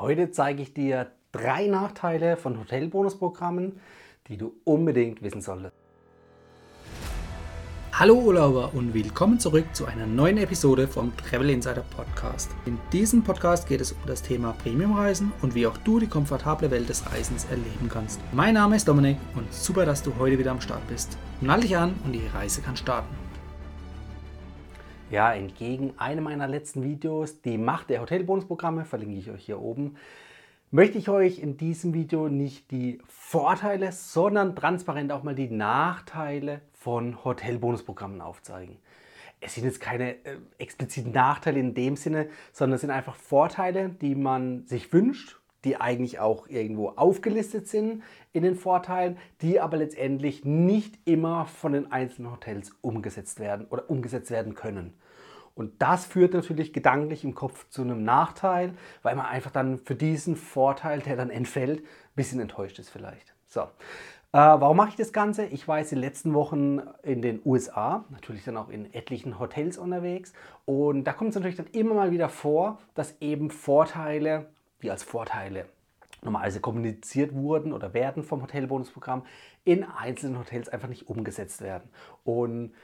Heute zeige ich dir drei Nachteile von Hotelbonusprogrammen, die du unbedingt wissen solltest. Hallo Urlauber und willkommen zurück zu einer neuen Episode vom Travel Insider Podcast. In diesem Podcast geht es um das Thema Premiumreisen und wie auch du die komfortable Welt des Reisens erleben kannst. Mein Name ist Dominik und super, dass du heute wieder am Start bist. Nall dich an und die Reise kann starten. Ja, entgegen einem meiner letzten Videos, die Macht der Hotelbonusprogramme, verlinke ich euch hier oben, möchte ich euch in diesem Video nicht die Vorteile, sondern transparent auch mal die Nachteile von Hotelbonusprogrammen aufzeigen. Es sind jetzt keine äh, expliziten Nachteile in dem Sinne, sondern es sind einfach Vorteile, die man sich wünscht die eigentlich auch irgendwo aufgelistet sind in den Vorteilen, die aber letztendlich nicht immer von den einzelnen Hotels umgesetzt werden oder umgesetzt werden können. Und das führt natürlich gedanklich im Kopf zu einem Nachteil, weil man einfach dann für diesen Vorteil, der dann entfällt, ein bisschen enttäuscht ist vielleicht. So. Äh, warum mache ich das Ganze? Ich war jetzt in den letzten Wochen in den USA, natürlich dann auch in etlichen Hotels unterwegs. Und da kommt es natürlich dann immer mal wieder vor, dass eben Vorteile die als Vorteile normalerweise kommuniziert wurden oder werden vom Hotelbonusprogramm, in einzelnen Hotels einfach nicht umgesetzt werden. Und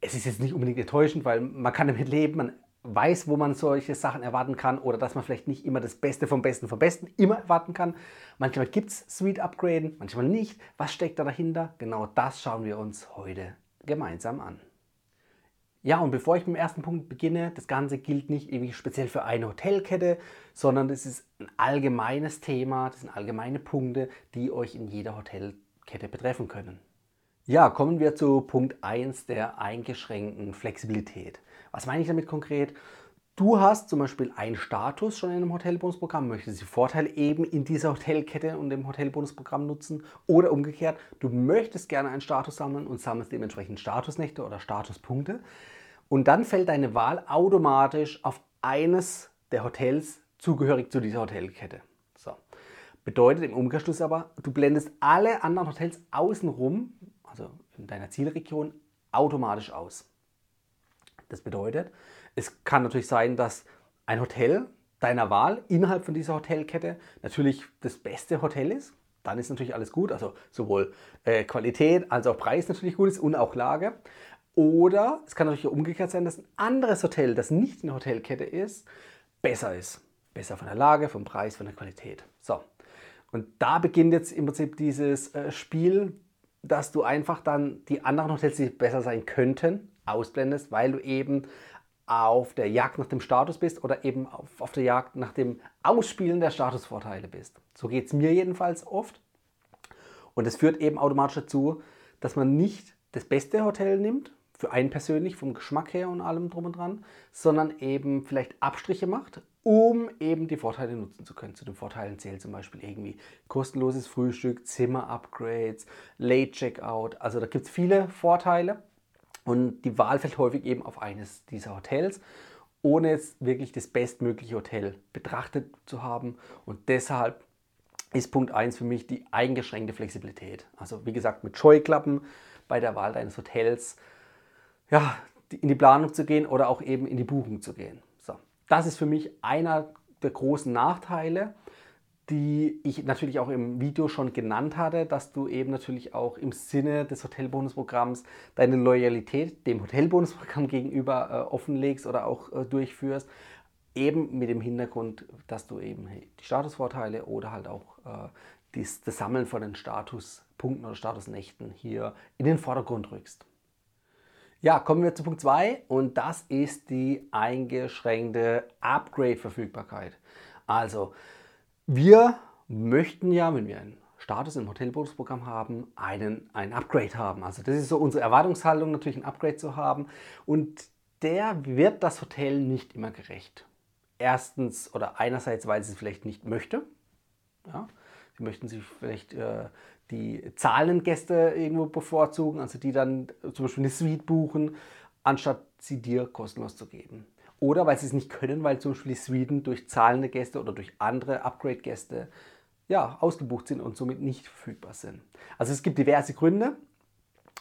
es ist jetzt nicht unbedingt enttäuschend, weil man kann damit leben, man weiß, wo man solche Sachen erwarten kann oder dass man vielleicht nicht immer das Beste vom Besten vom Besten immer erwarten kann. Manchmal gibt es Suite Upgraden, manchmal nicht. Was steckt da dahinter? Genau das schauen wir uns heute gemeinsam an. Ja, und bevor ich mit dem ersten Punkt beginne, das Ganze gilt nicht irgendwie speziell für eine Hotelkette, sondern das ist ein allgemeines Thema, das sind allgemeine Punkte, die euch in jeder Hotelkette betreffen können. Ja, kommen wir zu Punkt 1 der eingeschränkten Flexibilität. Was meine ich damit konkret? Du hast zum Beispiel einen Status schon in einem Hotelbonusprogramm, möchtest die Vorteile eben in dieser Hotelkette und dem Hotelbonusprogramm nutzen oder umgekehrt, du möchtest gerne einen Status sammeln und sammelst dementsprechend Statusnächte oder Statuspunkte. Und dann fällt deine Wahl automatisch auf eines der Hotels zugehörig zu dieser Hotelkette. So. Bedeutet im Umkehrschluss aber, du blendest alle anderen Hotels außenrum, also in deiner Zielregion, automatisch aus. Das bedeutet, es kann natürlich sein, dass ein Hotel deiner Wahl innerhalb von dieser Hotelkette natürlich das beste Hotel ist. Dann ist natürlich alles gut, also sowohl äh, Qualität als auch Preis natürlich gut ist und auch Lage. Oder es kann natürlich umgekehrt sein, dass ein anderes Hotel, das nicht eine Hotelkette ist, besser ist. Besser von der Lage, vom Preis, von der Qualität. So. Und da beginnt jetzt im Prinzip dieses äh, Spiel, dass du einfach dann die anderen Hotels, die besser sein könnten, ausblendest, weil du eben auf der Jagd nach dem Status bist oder eben auf, auf der Jagd nach dem Ausspielen der Statusvorteile bist. So geht es mir jedenfalls oft. Und es führt eben automatisch dazu, dass man nicht das beste Hotel nimmt, für einen persönlich vom Geschmack her und allem drum und dran, sondern eben vielleicht Abstriche macht, um eben die Vorteile nutzen zu können. Zu den Vorteilen zählt zum Beispiel irgendwie kostenloses Frühstück, Zimmer-Upgrades, Late-Checkout. Also da gibt es viele Vorteile und die Wahl fällt häufig eben auf eines dieser Hotels, ohne jetzt wirklich das bestmögliche Hotel betrachtet zu haben. Und deshalb ist Punkt 1 für mich die eingeschränkte Flexibilität. Also wie gesagt, mit Scheuklappen bei der Wahl deines Hotels ja, in die Planung zu gehen oder auch eben in die Buchung zu gehen. So, das ist für mich einer der großen Nachteile, die ich natürlich auch im Video schon genannt hatte, dass du eben natürlich auch im Sinne des Hotelbonusprogramms deine Loyalität dem Hotelbonusprogramm gegenüber äh, offenlegst oder auch äh, durchführst, eben mit dem Hintergrund, dass du eben die Statusvorteile oder halt auch äh, dies, das Sammeln von den Statuspunkten oder Statusnächten hier in den Vordergrund rückst. Ja, kommen wir zu Punkt 2 und das ist die eingeschränkte Upgrade-Verfügbarkeit. Also, wir möchten ja, wenn wir einen Status im Hotelbonusprogramm haben, einen, ein Upgrade haben. Also das ist so unsere Erwartungshaltung, natürlich ein Upgrade zu haben. Und der wird das Hotel nicht immer gerecht. Erstens oder einerseits, weil sie es vielleicht nicht möchte. Ja, sie möchten sich vielleicht äh, die zahlenden Gäste irgendwo bevorzugen, also die dann zum Beispiel eine Suite buchen, anstatt sie dir kostenlos zu geben. Oder weil sie es nicht können, weil zum Beispiel die Suiten durch zahlende Gäste oder durch andere Upgrade-Gäste ja, ausgebucht sind und somit nicht verfügbar sind. Also es gibt diverse Gründe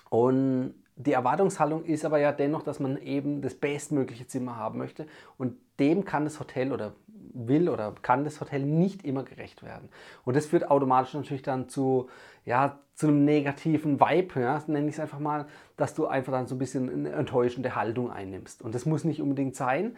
und die Erwartungshaltung ist aber ja dennoch, dass man eben das bestmögliche Zimmer haben möchte und dem kann das Hotel oder will oder kann das Hotel nicht immer gerecht werden. Und das führt automatisch natürlich dann zu, ja, zu einem negativen Vibe, ja, nenne ich es einfach mal, dass du einfach dann so ein bisschen eine enttäuschende Haltung einnimmst. Und das muss nicht unbedingt sein.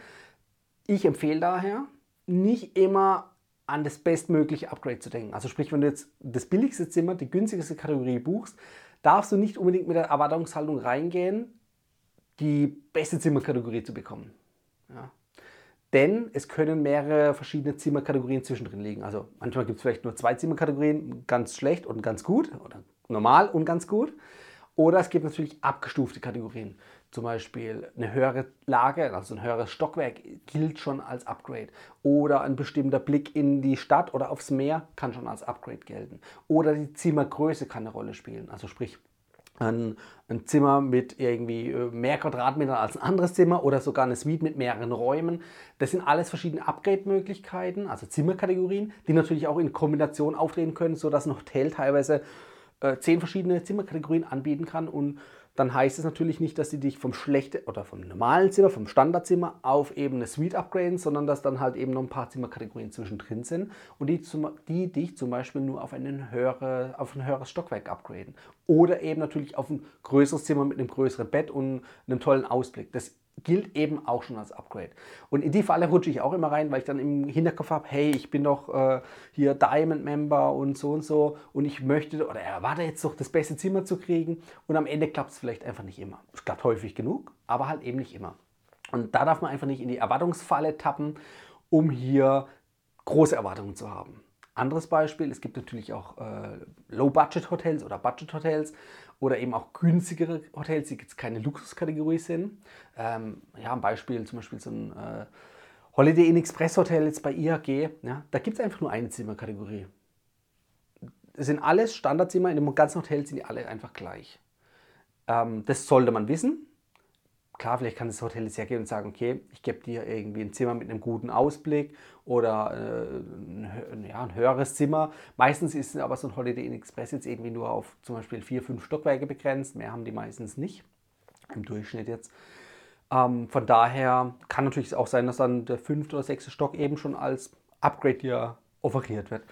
Ich empfehle daher, nicht immer an das bestmögliche Upgrade zu denken. Also sprich, wenn du jetzt das billigste Zimmer, die günstigste Kategorie buchst, darfst du nicht unbedingt mit der Erwartungshaltung reingehen, die beste Zimmerkategorie zu bekommen. Ja. Denn es können mehrere verschiedene Zimmerkategorien zwischendrin liegen. Also manchmal gibt es vielleicht nur zwei Zimmerkategorien, ganz schlecht und ganz gut oder normal und ganz gut. Oder es gibt natürlich abgestufte Kategorien. Zum Beispiel eine höhere Lage, also ein höheres Stockwerk gilt schon als Upgrade. Oder ein bestimmter Blick in die Stadt oder aufs Meer kann schon als Upgrade gelten. Oder die Zimmergröße kann eine Rolle spielen. Also sprich, ein, ein, Zimmer mit irgendwie äh, mehr Quadratmetern als ein anderes Zimmer oder sogar eine Suite mit mehreren Räumen. Das sind alles verschiedene Upgrade-Möglichkeiten, also Zimmerkategorien, die natürlich auch in Kombination auftreten können, sodass ein Hotel teilweise äh, zehn verschiedene Zimmerkategorien anbieten kann und dann heißt es natürlich nicht, dass sie dich vom schlechten oder vom normalen Zimmer, vom Standardzimmer auf eben eine Suite upgraden, sondern dass dann halt eben noch ein paar Zimmerkategorien zwischendrin sind und die, zum, die dich zum Beispiel nur auf, einen höhere, auf ein höheres Stockwerk upgraden. Oder eben natürlich auf ein größeres Zimmer mit einem größeren Bett und einem tollen Ausblick. Das gilt eben auch schon als Upgrade. Und in die Falle rutsche ich auch immer rein, weil ich dann im Hinterkopf habe, hey, ich bin doch äh, hier Diamond-Member und so und so und ich möchte oder erwarte jetzt doch das beste Zimmer zu kriegen und am Ende klappt es vielleicht einfach nicht immer. Es klappt häufig genug, aber halt eben nicht immer. Und da darf man einfach nicht in die Erwartungsfalle tappen, um hier große Erwartungen zu haben. Anderes Beispiel, es gibt natürlich auch äh, Low-Budget-Hotels oder Budget-Hotels oder eben auch günstigere Hotels, die jetzt keine Luxuskategorie sind. Ähm, ja, ein Beispiel zum Beispiel so ein äh, Holiday Inn Express Hotel jetzt bei IHG. Ja, da gibt es einfach nur eine Zimmerkategorie. Das sind alles Standardzimmer, in dem ganzen Hotel sind die alle einfach gleich. Ähm, das sollte man wissen, klar, vielleicht kann das Hotel jetzt hergehen und sagen, okay, ich gebe dir irgendwie ein Zimmer mit einem guten Ausblick oder äh, ein, ja, ein höheres Zimmer. Meistens ist aber so ein Holiday Inn Express jetzt irgendwie nur auf zum Beispiel vier, fünf Stockwerke begrenzt. Mehr haben die meistens nicht, im Durchschnitt jetzt. Ähm, von daher kann natürlich auch sein, dass dann der fünfte oder sechste Stock eben schon als Upgrade hier offeriert wird.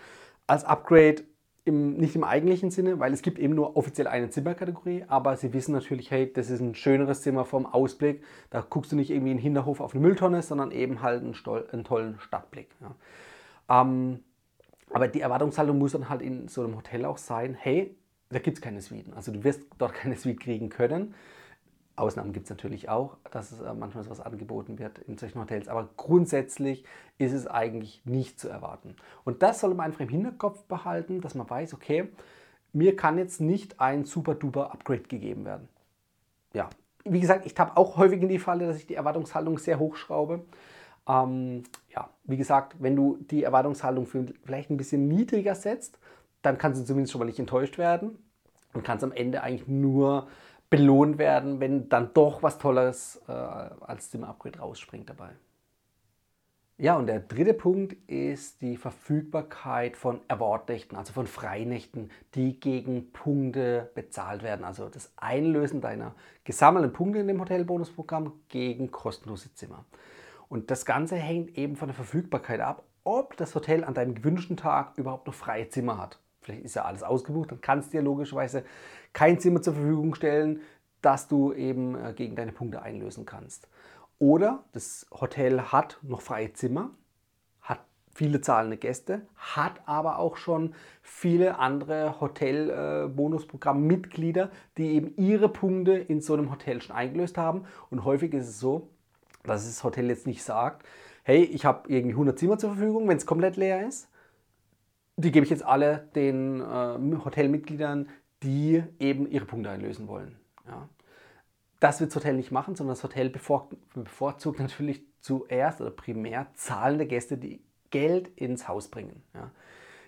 Als Upgrade im, nicht im eigentlichen Sinne, weil es gibt eben nur offiziell eine Zimmerkategorie, aber sie wissen natürlich, hey, das ist ein schöneres Zimmer vom Ausblick. Da guckst du nicht irgendwie in den Hinterhof auf eine Mülltonne, sondern eben halt einen, Stol einen tollen Stadtblick. Ja. Ähm, aber die Erwartungshaltung muss dann halt in so einem Hotel auch sein, hey, da gibt es keine Suiten. Also du wirst dort keine Suite kriegen können. Ausnahmen gibt es natürlich auch, dass es äh, manchmal sowas angeboten wird in solchen Hotels, aber grundsätzlich ist es eigentlich nicht zu erwarten. Und das soll man einfach im Hinterkopf behalten, dass man weiß, okay, mir kann jetzt nicht ein super duper Upgrade gegeben werden. Ja, wie gesagt, ich habe auch häufig in die Falle, dass ich die Erwartungshaltung sehr hoch schraube. Ähm, ja, wie gesagt, wenn du die Erwartungshaltung vielleicht ein bisschen niedriger setzt, dann kannst du zumindest schon mal nicht enttäuscht werden und kannst am Ende eigentlich nur belohnt werden, wenn dann doch was Tolles äh, als Zimmer-Upgrade rausspringt dabei. Ja, und der dritte Punkt ist die Verfügbarkeit von Award-Nächten, also von Freinächten, die gegen Punkte bezahlt werden. Also das Einlösen deiner gesammelten Punkte in dem Hotelbonusprogramm gegen kostenlose Zimmer. Und das Ganze hängt eben von der Verfügbarkeit ab, ob das Hotel an deinem gewünschten Tag überhaupt noch freie Zimmer hat vielleicht ist ja alles ausgebucht, dann kannst du dir logischerweise kein Zimmer zur Verfügung stellen, das du eben äh, gegen deine Punkte einlösen kannst. Oder das Hotel hat noch freie Zimmer, hat viele zahlende Gäste, hat aber auch schon viele andere Hotel-Bonusprogramm-Mitglieder, die eben ihre Punkte in so einem Hotel schon eingelöst haben. Und häufig ist es so, dass das Hotel jetzt nicht sagt, hey, ich habe irgendwie 100 Zimmer zur Verfügung, wenn es komplett leer ist, die gebe ich jetzt alle den äh, Hotelmitgliedern, die eben ihre Punkte einlösen wollen. Ja. Das wird das Hotel nicht machen, sondern das Hotel bevorzugt natürlich zuerst oder primär zahlende Gäste, die Geld ins Haus bringen. Ja.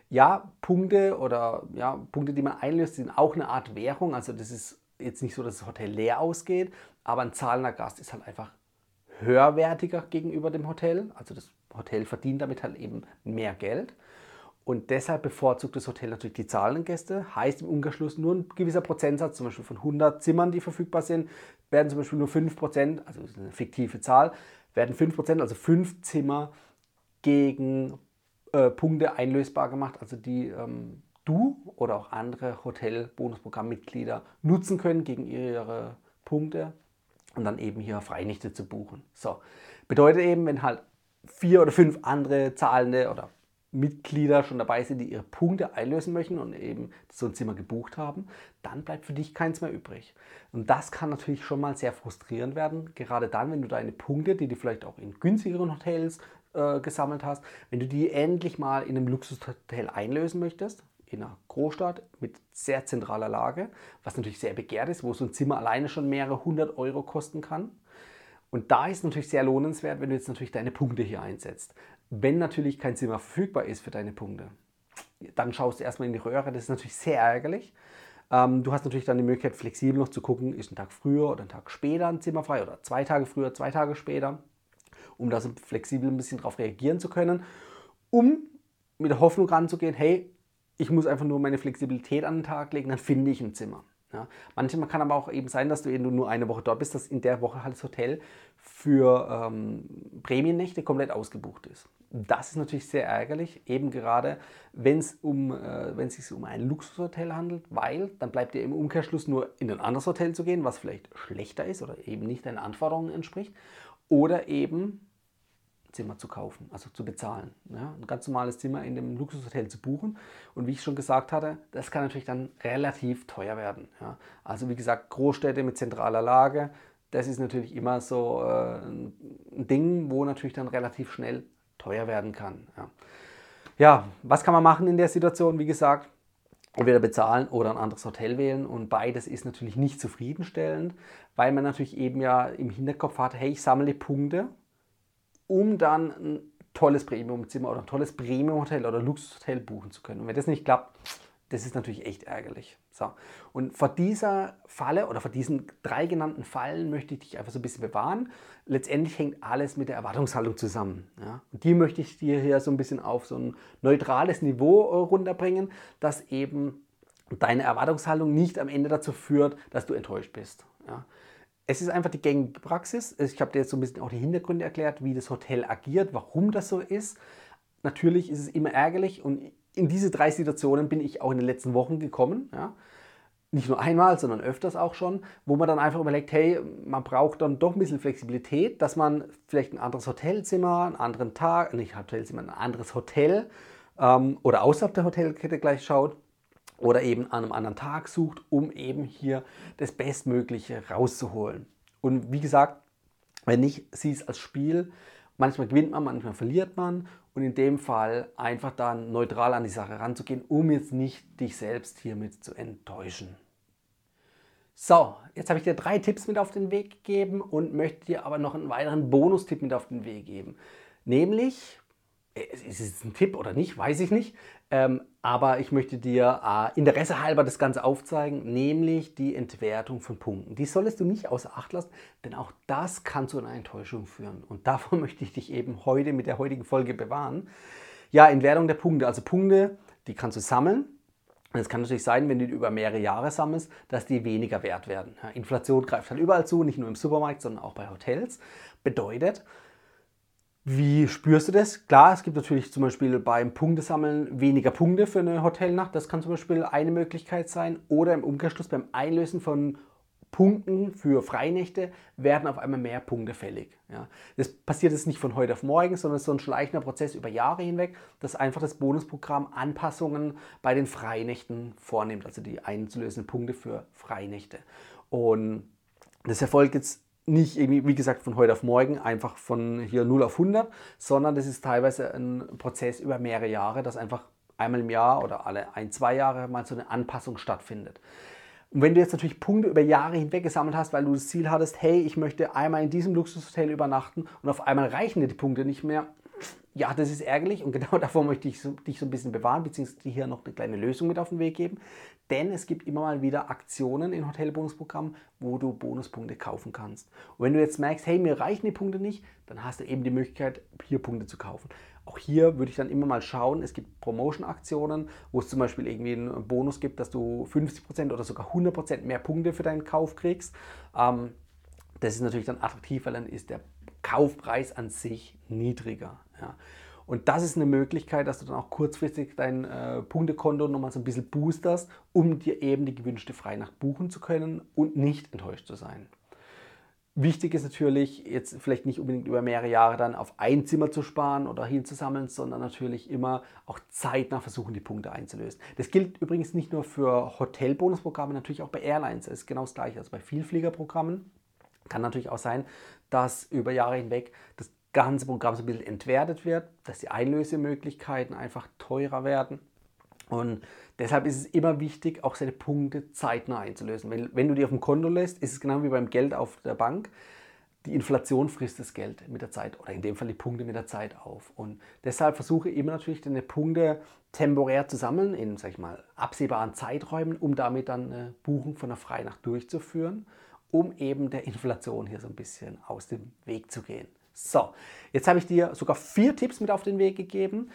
ja, Punkte oder ja, Punkte, die man einlöst, sind auch eine Art Währung. Also das ist jetzt nicht so, dass das Hotel leer ausgeht, aber ein zahlender Gast ist halt einfach höherwertiger gegenüber dem Hotel. Also das Hotel verdient damit halt eben mehr Geld. Und deshalb bevorzugt das Hotel natürlich die zahlenden Gäste. Heißt im Umkehrschluss nur ein gewisser Prozentsatz, zum Beispiel von 100 Zimmern, die verfügbar sind, werden zum Beispiel nur 5%, also eine fiktive Zahl, werden 5%, also 5 Zimmer gegen äh, Punkte einlösbar gemacht, also die ähm, du oder auch andere Hotel-Bonusprogrammmitglieder nutzen können gegen ihre Punkte und dann eben hier Freinächte zu buchen. So, bedeutet eben, wenn halt vier oder fünf andere zahlende oder Mitglieder schon dabei sind, die ihre Punkte einlösen möchten und eben so ein Zimmer gebucht haben, dann bleibt für dich keins mehr übrig. Und das kann natürlich schon mal sehr frustrierend werden, gerade dann, wenn du deine Punkte, die du vielleicht auch in günstigeren Hotels äh, gesammelt hast, wenn du die endlich mal in einem Luxushotel einlösen möchtest, in einer Großstadt mit sehr zentraler Lage, was natürlich sehr begehrt ist, wo so ein Zimmer alleine schon mehrere hundert Euro kosten kann. Und da ist es natürlich sehr lohnenswert, wenn du jetzt natürlich deine Punkte hier einsetzt. Wenn natürlich kein Zimmer verfügbar ist für deine Punkte, dann schaust du erstmal in die Röhre. Das ist natürlich sehr ärgerlich. Ähm, du hast natürlich dann die Möglichkeit, flexibel noch zu gucken, ist ein Tag früher oder ein Tag später ein Zimmer frei oder zwei Tage früher, zwei Tage später, um da flexibel ein bisschen darauf reagieren zu können, um mit der Hoffnung ranzugehen, hey, ich muss einfach nur meine Flexibilität an den Tag legen, dann finde ich ein Zimmer. Ja. Manchmal kann aber auch eben sein, dass du eben nur eine Woche dort bist, dass in der Woche halt das Hotel für ähm, Prämiennächte komplett ausgebucht ist. Das ist natürlich sehr ärgerlich, eben gerade wenn es um, äh, sich um ein Luxushotel handelt, weil dann bleibt dir im Umkehrschluss nur in ein anderes Hotel zu gehen, was vielleicht schlechter ist oder eben nicht deinen Anforderungen entspricht. Oder eben Zimmer zu kaufen, also zu bezahlen. Ja, ein ganz normales Zimmer in dem Luxushotel zu buchen. Und wie ich schon gesagt hatte, das kann natürlich dann relativ teuer werden. Ja. Also wie gesagt, Großstädte mit zentraler Lage, das ist natürlich immer so äh, ein Ding, wo natürlich dann relativ schnell teuer werden kann. Ja. ja, was kann man machen in der Situation? Wie gesagt, entweder bezahlen oder ein anderes Hotel wählen. Und beides ist natürlich nicht zufriedenstellend, weil man natürlich eben ja im Hinterkopf hat, hey, ich sammle Punkte um dann ein tolles Premium-Zimmer oder ein tolles Premium-Hotel oder Luxushotel buchen zu können. Und wenn das nicht klappt, das ist natürlich echt ärgerlich. So. Und vor dieser Falle oder vor diesen drei genannten Fallen möchte ich dich einfach so ein bisschen bewahren. Letztendlich hängt alles mit der Erwartungshaltung zusammen. Ja? Und die möchte ich dir hier so ein bisschen auf so ein neutrales Niveau äh, runterbringen, dass eben deine Erwartungshaltung nicht am Ende dazu führt, dass du enttäuscht bist. Ja? es ist einfach die gängige Praxis. Ich habe dir jetzt so ein bisschen auch die Hintergründe erklärt, wie das Hotel agiert, warum das so ist. Natürlich ist es immer ärgerlich und in diese drei Situationen bin ich auch in den letzten Wochen gekommen. Ja. Nicht nur einmal, sondern öfters auch schon, wo man dann einfach überlegt, hey, man braucht dann doch ein bisschen Flexibilität, dass man vielleicht ein anderes Hotelzimmer, einen anderen Tag, nicht Hotelzimmer, ein anderes Hotel ähm, oder außerhalb der Hotelkette gleich schaut oder eben an einem anderen Tag sucht, um eben hier das Bestmögliche rauszuholen. Und wie gesagt, wenn nicht, sieh es als Spiel. Manchmal gewinnt man, manchmal verliert man. Und in dem Fall einfach dann neutral an die Sache ranzugehen, um jetzt nicht dich selbst hiermit zu enttäuschen. So, jetzt habe ich dir drei Tipps mit auf den Weg gegeben und möchte dir aber noch einen weiteren Bonustipp mit auf den Weg geben. Nämlich, ist es ein Tipp oder nicht, weiß ich nicht. Ähm, aber ich möchte dir äh, Interesse halber das Ganze aufzeigen, nämlich die Entwertung von Punkten. Die solltest du nicht außer Acht lassen, denn auch das kann zu einer Enttäuschung führen. Und davor möchte ich dich eben heute mit der heutigen Folge bewahren. Ja, Entwertung der Punkte. Also Punkte, die kannst du sammeln. Und es kann natürlich sein, wenn du die über mehrere Jahre sammelst, dass die weniger wert werden. Ja, Inflation greift halt überall zu, nicht nur im Supermarkt, sondern auch bei Hotels. Bedeutet, wie spürst du das? Klar, es gibt natürlich zum Beispiel beim Punktesammeln weniger Punkte für eine Hotelnacht. Das kann zum Beispiel eine Möglichkeit sein. Oder im Umkehrschluss beim Einlösen von Punkten für Freinächte werden auf einmal mehr Punkte fällig. Ja. Das passiert jetzt nicht von heute auf morgen, sondern es ist so ein schleichender Prozess über Jahre hinweg, dass einfach das Bonusprogramm Anpassungen bei den Freinächten vornimmt, also die einzulösenden Punkte für Freinächte. Und das erfolgt jetzt nicht irgendwie, wie gesagt, von heute auf morgen, einfach von hier 0 auf 100, sondern das ist teilweise ein Prozess über mehrere Jahre, dass einfach einmal im Jahr oder alle ein, zwei Jahre mal so eine Anpassung stattfindet. Und wenn du jetzt natürlich Punkte über Jahre hinweg gesammelt hast, weil du das Ziel hattest, hey, ich möchte einmal in diesem Luxushotel übernachten und auf einmal reichen dir die Punkte nicht mehr, ja, das ist ärgerlich und genau davor möchte ich so, dich so ein bisschen bewahren, beziehungsweise hier noch eine kleine Lösung mit auf den Weg geben. Denn es gibt immer mal wieder Aktionen in Hotelbonusprogrammen, wo du Bonuspunkte kaufen kannst. Und wenn du jetzt merkst, hey, mir reichen die Punkte nicht, dann hast du eben die Möglichkeit, hier Punkte zu kaufen. Auch hier würde ich dann immer mal schauen, es gibt Promotion-Aktionen, wo es zum Beispiel irgendwie einen Bonus gibt, dass du 50% oder sogar 100% mehr Punkte für deinen Kauf kriegst. Ähm, das ist natürlich dann attraktiv, weil dann ist der Kaufpreis an sich niedriger. Ja. Und das ist eine Möglichkeit, dass du dann auch kurzfristig dein äh, Punktekonto nochmal so ein bisschen boosterst, um dir eben die gewünschte Freinacht buchen zu können und nicht enttäuscht zu sein. Wichtig ist natürlich, jetzt vielleicht nicht unbedingt über mehrere Jahre dann auf ein Zimmer zu sparen oder hinzusammeln, sondern natürlich immer auch zeitnah versuchen, die Punkte einzulösen. Das gilt übrigens nicht nur für Hotelbonusprogramme, natürlich auch bei Airlines. Das ist genau das gleiche. Also bei Vielfliegerprogrammen kann natürlich auch sein, dass über Jahre hinweg das ganze Programm so ein bisschen entwertet wird, dass die Einlösemöglichkeiten einfach teurer werden. Und deshalb ist es immer wichtig, auch seine Punkte zeitnah einzulösen. Wenn, wenn du die auf dem Konto lässt, ist es genau wie beim Geld auf der Bank. Die Inflation frisst das Geld mit der Zeit oder in dem Fall die Punkte mit der Zeit auf. Und deshalb versuche ich immer natürlich deine Punkte temporär zu sammeln in, sag ich mal, absehbaren Zeiträumen, um damit dann eine Buchung von der Freinacht durchzuführen, um eben der Inflation hier so ein bisschen aus dem Weg zu gehen. So, jetzt habe ich dir sogar vier Tipps mit auf den Weg gegeben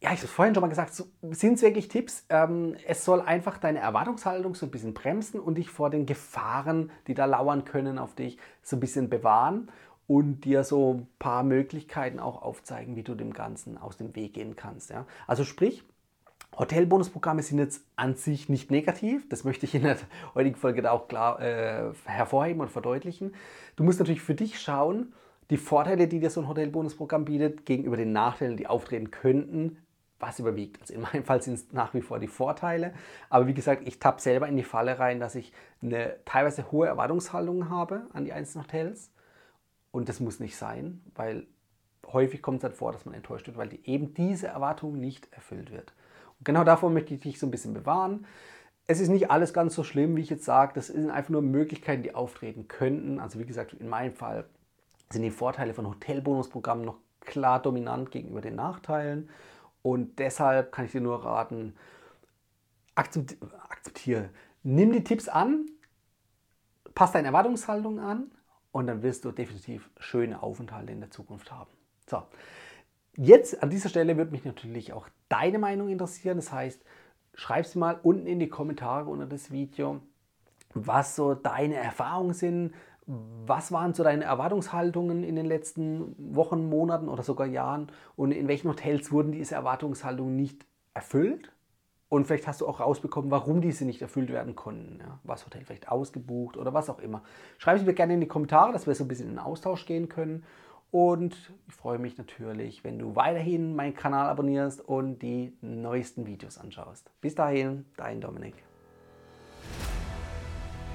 ja, ich habe es vorhin schon mal gesagt, so, sind es wirklich Tipps? Ähm, es soll einfach deine Erwartungshaltung so ein bisschen bremsen und dich vor den Gefahren, die da lauern können, auf dich so ein bisschen bewahren und dir so ein paar Möglichkeiten auch aufzeigen, wie du dem Ganzen aus dem Weg gehen kannst. Ja? Also sprich, Hotelbonusprogramme sind jetzt an sich nicht negativ. Das möchte ich in der heutigen Folge auch klar äh, hervorheben und verdeutlichen. Du musst natürlich für dich schauen, die Vorteile, die dir so ein Hotelbonusprogramm bietet, gegenüber den Nachteilen, die auftreten könnten, was überwiegt. Also in meinem Fall sind es nach wie vor die Vorteile. Aber wie gesagt, ich tappe selber in die Falle rein, dass ich eine teilweise hohe Erwartungshaltung habe an die einzelnen Hotels. Und das muss nicht sein, weil häufig kommt es halt vor, dass man enttäuscht wird, weil die, eben diese Erwartung nicht erfüllt wird. Und genau davor möchte ich dich so ein bisschen bewahren. Es ist nicht alles ganz so schlimm, wie ich jetzt sage. Das sind einfach nur Möglichkeiten, die auftreten könnten. Also wie gesagt, in meinem Fall sind die Vorteile von Hotelbonusprogrammen noch klar dominant gegenüber den Nachteilen. Und deshalb kann ich dir nur raten, akzeptiere, nimm die Tipps an, pass deine Erwartungshaltung an und dann wirst du definitiv schöne Aufenthalte in der Zukunft haben. So, jetzt an dieser Stelle würde mich natürlich auch deine Meinung interessieren. Das heißt, schreib sie mal unten in die Kommentare unter das Video, was so deine Erfahrungen sind, was waren so deine Erwartungshaltungen in den letzten Wochen, Monaten oder sogar Jahren und in welchen Hotels wurden diese Erwartungshaltungen nicht erfüllt? Und vielleicht hast du auch rausbekommen, warum diese nicht erfüllt werden konnten. Ja? Was Hotel vielleicht ausgebucht oder was auch immer. Schreib es mir gerne in die Kommentare, dass wir so ein bisschen in den Austausch gehen können. Und ich freue mich natürlich, wenn du weiterhin meinen Kanal abonnierst und die neuesten Videos anschaust. Bis dahin, dein Dominik.